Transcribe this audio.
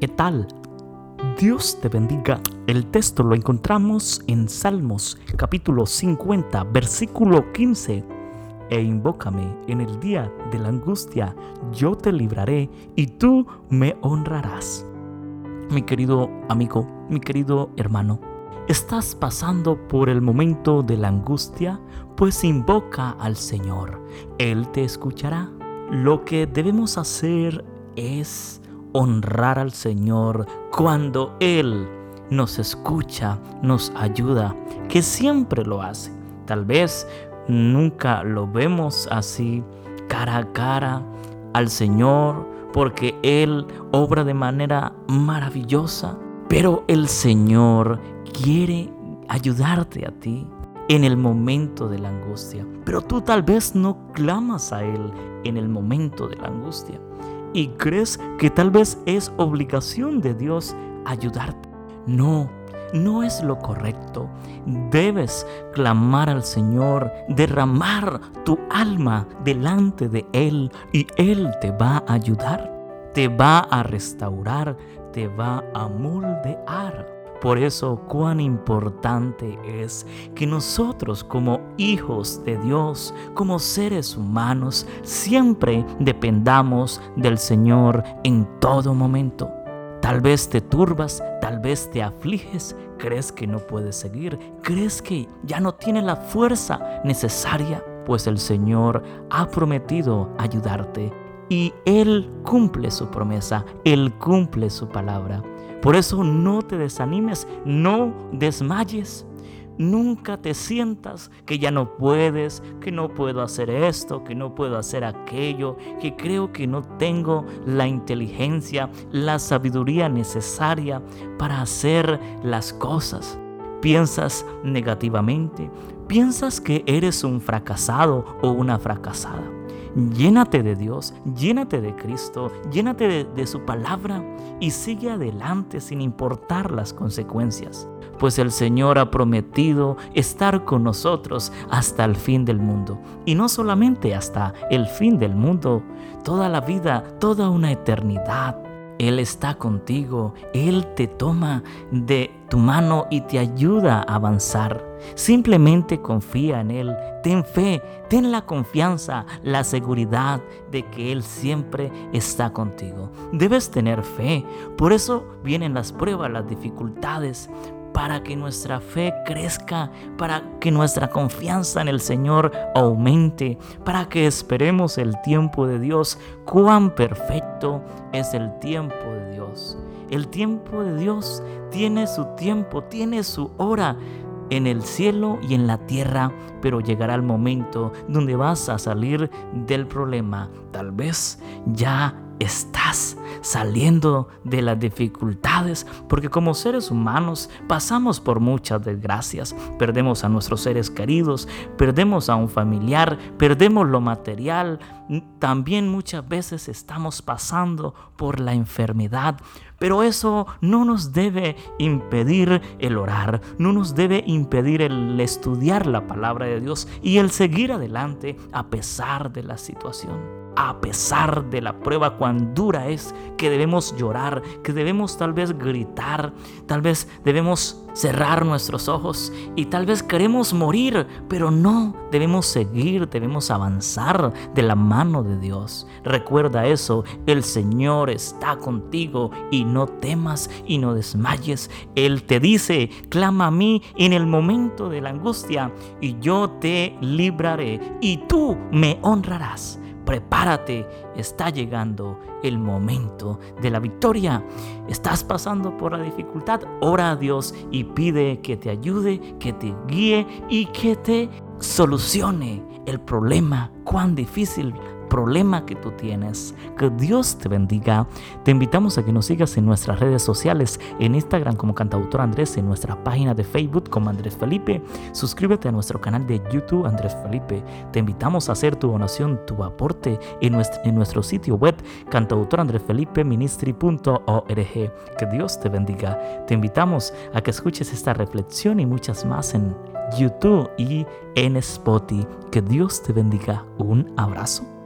¿Qué tal? Dios te bendiga. El texto lo encontramos en Salmos capítulo 50, versículo 15. E invócame en el día de la angustia, yo te libraré y tú me honrarás. Mi querido amigo, mi querido hermano, ¿estás pasando por el momento de la angustia? Pues invoca al Señor, Él te escuchará. Lo que debemos hacer es honrar al Señor cuando Él nos escucha, nos ayuda, que siempre lo hace. Tal vez nunca lo vemos así cara a cara al Señor porque Él obra de manera maravillosa, pero el Señor quiere ayudarte a ti en el momento de la angustia. Pero tú tal vez no clamas a Él en el momento de la angustia y crees que tal vez es obligación de Dios ayudarte. No, no es lo correcto. Debes clamar al Señor, derramar tu alma delante de Él y Él te va a ayudar, te va a restaurar, te va a moldear. Por eso cuán importante es que nosotros como hijos de Dios, como seres humanos, siempre dependamos del Señor en todo momento. Tal vez te turbas, tal vez te afliges, crees que no puedes seguir, crees que ya no tienes la fuerza necesaria, pues el Señor ha prometido ayudarte y Él cumple su promesa, Él cumple su palabra. Por eso no te desanimes, no desmayes. Nunca te sientas que ya no puedes, que no puedo hacer esto, que no puedo hacer aquello, que creo que no tengo la inteligencia, la sabiduría necesaria para hacer las cosas. Piensas negativamente, piensas que eres un fracasado o una fracasada. Llénate de Dios, llénate de Cristo, llénate de, su palabra y sigue adelante sin importar las consecuencias, pues el Señor ha prometido estar con nosotros hasta el fin del mundo. Y no solamente hasta el fin del mundo, toda la vida, toda una eternidad. Él está contigo, Él te toma de tu mano y te ayuda a avanzar. Simplemente confía en Él, ten fe, ten la confianza, la seguridad de que Él siempre está contigo. Debes tener fe, por eso vienen las pruebas, las dificultades, para que nuestra fe crezca, para que nuestra confianza en el Señor aumente, para que esperemos el tiempo de Dios. Cuán perfecto es el tiempo de Dios. El tiempo de Dios tiene su tiempo, tiene su hora en el cielo y en la tierra, pero llegará el momento donde vas a salir del problema. Tal vez ya estás saliendo de las dificultades, porque como seres humanos pasamos por muchas desgracias. Perdemos a nuestros seres queridos, perdemos a un familiar, perdemos lo material. También muchas veces estamos pasando por la enfermedad. Pero eso no nos debe impedir el orar, no nos debe impedir el estudiar la palabra de Dios y el seguir adelante a pesar de la situación a pesar de la prueba cuán dura es, que debemos llorar, que debemos tal vez gritar, tal vez debemos cerrar nuestros ojos y tal vez queremos morir, pero no, debemos seguir, debemos avanzar de la mano de Dios. Recuerda eso, el Señor está contigo y no temas y no desmayes. Él te dice, clama a mí en el momento de la angustia y yo te libraré y tú me honrarás prepárate, está llegando el momento de la victoria. Estás pasando por la dificultad, ora a Dios y pide que te ayude, que te guíe y que te solucione el problema. Cuán difícil problema que tú tienes. Que Dios te bendiga. Te invitamos a que nos sigas en nuestras redes sociales, en Instagram como cantautor Andrés, en nuestra página de Facebook como Andrés Felipe. Suscríbete a nuestro canal de YouTube Andrés Felipe. Te invitamos a hacer tu donación, tu aporte en nuestro, en nuestro sitio web cantautorandresfelipeministry.org. Que Dios te bendiga. Te invitamos a que escuches esta reflexión y muchas más en YouTube y en Spotify. Que Dios te bendiga. Un abrazo.